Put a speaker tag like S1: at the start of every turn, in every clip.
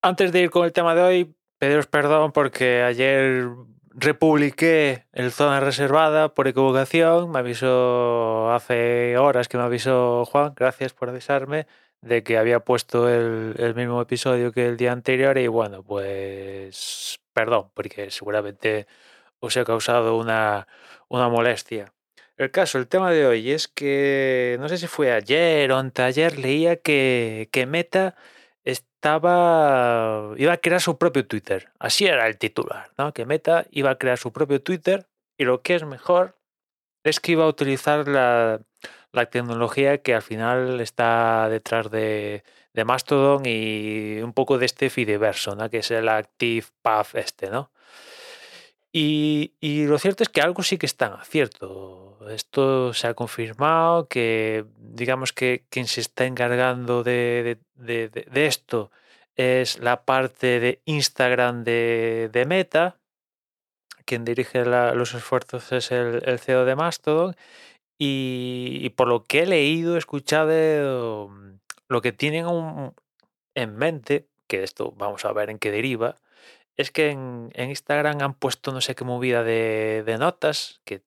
S1: Antes de ir con el tema de hoy, pediros perdón porque ayer republiqué el zona reservada por equivocación. Me avisó hace horas que me avisó Juan, gracias por avisarme, de que había puesto el, el mismo episodio que el día anterior y bueno, pues perdón, porque seguramente os he causado una, una molestia. El caso, el tema de hoy es que no sé si fue ayer o anteayer, leía que, que Meta estaba iba a crear su propio Twitter. Así era el titular, ¿no? Que Meta iba a crear su propio Twitter y lo que es mejor es que iba a utilizar la, la tecnología que al final está detrás de, de Mastodon y un poco de este Fideverso, ¿no? Que es el Active Path este, ¿no? Y, lo cierto es que algo sí que está cierto. Esto se ha confirmado, que digamos que quien se está encargando de, esto es la parte de Instagram de, Meta. Quien dirige los esfuerzos es el, CEO de Mastodon. Y, y, por lo que he leído, escuchado, lo que tienen en mente, que esto vamos a ver en qué deriva, es que en, en, Instagram han puesto no sé qué movida de, notas, que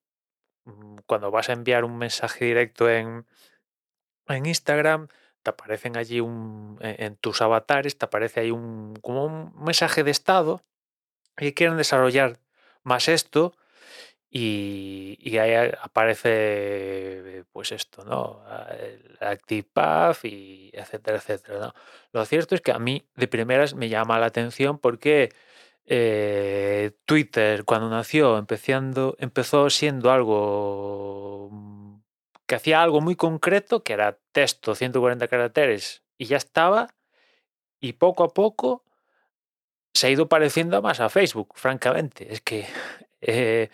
S1: mm, cuando vas a enviar un mensaje directo en, en Instagram, te aparecen allí un, en, tus avatares, te aparece ahí un, como un mensaje de estado y quieren desarrollar más esto y, ahí aparece pues esto, ¿no? El ActivePath y etcétera, etcétera, ¿no? Lo cierto es que a mí de primeras me llama la atención porque eh, Twitter cuando nació empezando, empezó siendo algo mm, que hacía algo muy concreto, que era texto 140 caracteres y ya estaba, y poco a poco se ha ido pareciendo más a Facebook, francamente. Es que eh,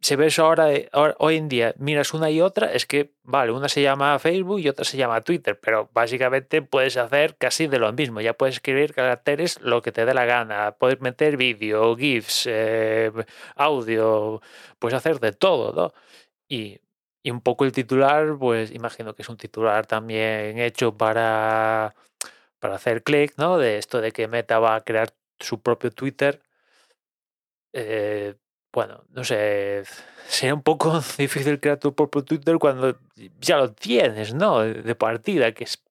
S1: se ve eso ahora, ahora, hoy en día, miras una y otra, es que, vale, una se llama Facebook y otra se llama Twitter, pero básicamente puedes hacer casi de lo mismo, ya puedes escribir caracteres lo que te dé la gana, puedes meter vídeo, GIFs, eh, audio, puedes hacer de todo, ¿no? Y, y un poco el titular, pues imagino que es un titular también hecho para, para hacer clic, ¿no? De esto de que Meta va a crear su propio Twitter. Eh, bueno, no sé, sería un poco difícil crear tu propio Twitter cuando ya lo tienes, ¿no? De partida, que es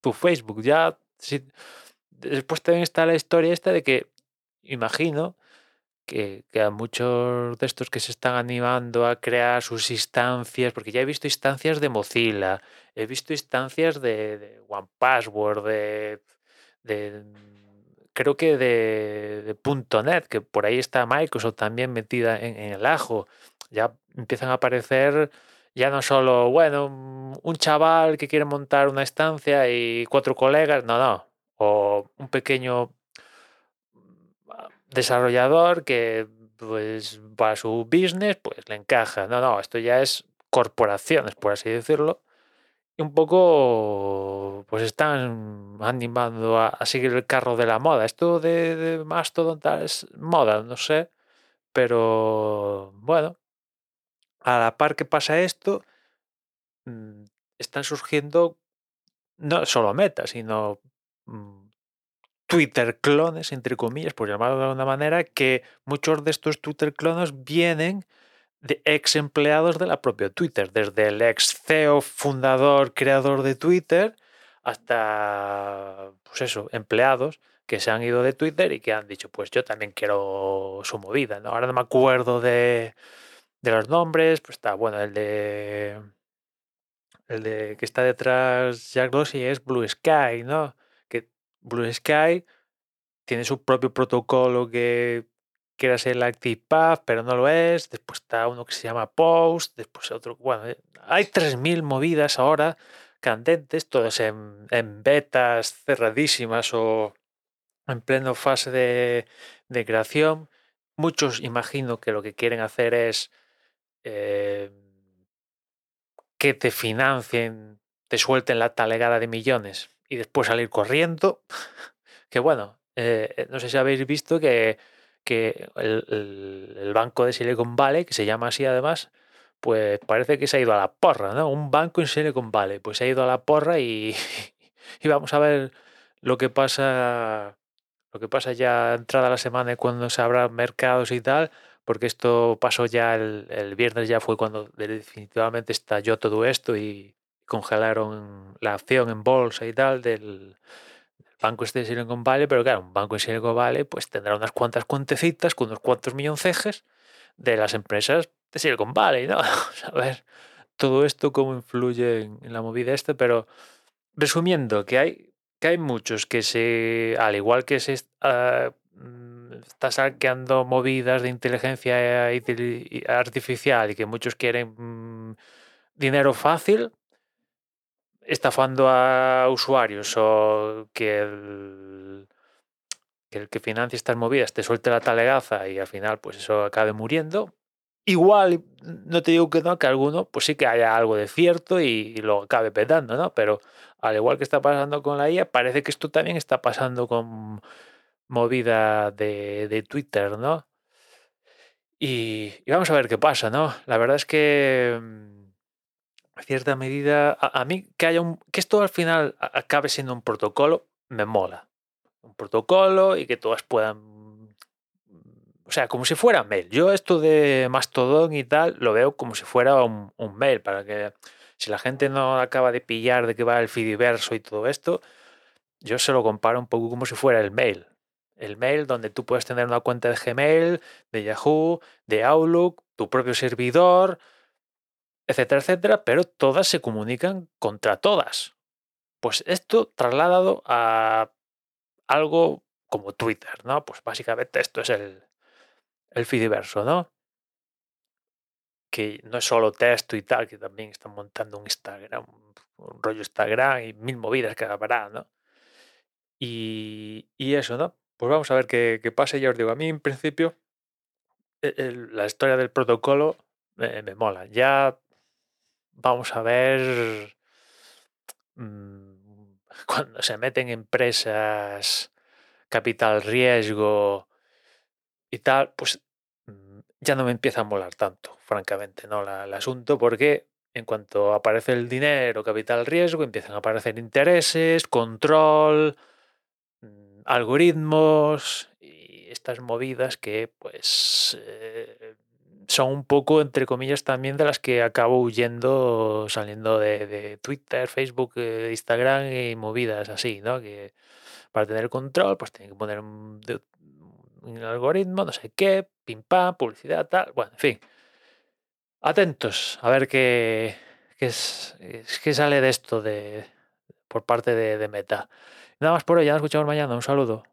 S1: tu Facebook. Ya, si, después también está la historia esta de que, imagino, que, a muchos de estos que se están animando a crear sus instancias, porque ya he visto instancias de Mozilla, he visto instancias de, de de, de creo que de, .NET, que por ahí está Microsoft también metida en, el ajo. Ya empiezan a aparecer ya no solo, bueno, un chaval que quiere montar una estancia y cuatro colegas, no, no. O un pequeño desarrollador que pues para su business pues le encaja. No, no, esto ya es corporaciones, por así decirlo y un poco pues están animando a, seguir el carro de la moda. Esto de, de Mastodon tal es moda, no sé, pero bueno, a la par que pasa esto, mmm, están surgiendo no solo Meta, sino mmm, Twitter clones, entre comillas, por llamarlo de alguna manera, que muchos de estos Twitter clones vienen de ex empleados de la propia Twitter, desde el ex CEO, fundador, creador de Twitter, hasta, pues eso, empleados que se han ido de Twitter y que han dicho, pues yo también quiero su movida, ¿no? Ahora no me acuerdo de, de los nombres, pues está, bueno, el de... El de que está detrás Jack Dorsey es Blue Sky, ¿no? Que Blue Sky tiene su propio protocolo que que era el ActivePath, pero no lo es. Después está uno que se llama Post, después otro. Bueno, eh, hay 3.000 movidas ahora candentes, todas en, en, betas cerradísimas o en pleno fase de, de, creación. Muchos imagino que lo que quieren hacer es eh, que te financien, te suelten la talegada de millones y después salir corriendo. que bueno, eh, no sé si habéis visto que que el, banco de Silicon Valley, que se llama así además, pues parece que se ha ido a la porra, ¿no? Un banco en Silicon Valley, pues se ha ido a la porra y, y vamos a ver lo que pasa lo que pasa ya entrada la semana y cuando se abran mercados y tal, porque esto pasó ya el, el viernes, ya fue cuando definitivamente estalló todo esto y congelaron la acción en bolsa y tal del, banco este de Silicon Valley, pero claro, un banco de Silicon Valley pues tendrá unas cuantas cuentecitas con unos cuantos milloncejes de las empresas de Silicon Valley, ¿no? a ver todo esto cómo influye en, la movida esta, pero resumiendo, que hay, que hay muchos que se, al igual que se uh, está saqueando movidas de inteligencia artificial y que muchos quieren mm, dinero fácil, estafando a usuarios o que el, que financie estas movidas te suelte la talegaza y al final pues eso acabe muriendo. Igual, no te digo que no, que alguno pues sí que haya algo de cierto y, lo acabe petando, ¿no? Pero al igual que está pasando con la IA, parece que esto también está pasando con movida de, de Twitter, ¿no? Y, y, vamos a ver qué pasa, ¿no? La verdad es que mm, cierta medida, a, mí que haya un, que esto al final acabe siendo un protocolo, me mola. Un protocolo y que todas puedan, o sea, como si fuera mail. Yo esto de Mastodon y tal lo veo como si fuera un, mail, para que si la gente no acaba de pillar de que va el fidiverso y todo esto, yo se lo comparo un poco como si fuera el mail. El mail donde tú puedes tener una cuenta de Gmail, de Yahoo, de Outlook, tu propio servidor, etcétera, etcétera, pero todas se comunican contra todas. Pues esto trasladado a algo como Twitter, ¿no? Pues básicamente esto es el, el Fidiverso, ¿no? Que no es solo texto y tal, que también están montando un Instagram, un rollo Instagram y mil movidas que habrá, ¿no? Y, y, eso, ¿no? Pues vamos a ver qué, qué, pasa. Ya os digo, a mí en principio e, la historia del protocolo me mola. Ya vamos a ver mm, cuando se meten empresas, capital riesgo y tal, pues mm, ya no me empieza a molar tanto, francamente, ¿no? el asunto, porque en cuanto aparece el dinero, capital riesgo, empiezan a aparecer intereses, control, mm, algoritmos y estas movidas que, pues, eh, son un poco, entre comillas, también de las que acabo huyendo saliendo de, Twitter, Facebook, eh, Instagram y movidas así, ¿no? Que para tener control, pues tienen que poner un, algoritmo, no sé qué, pim pam, publicidad, tal. Bueno, en fin. Atentos a ver qué, qué, es, qué sale de esto de, por parte de, de Meta. Nada más por hoy, ya nos escuchamos mañana. Un saludo.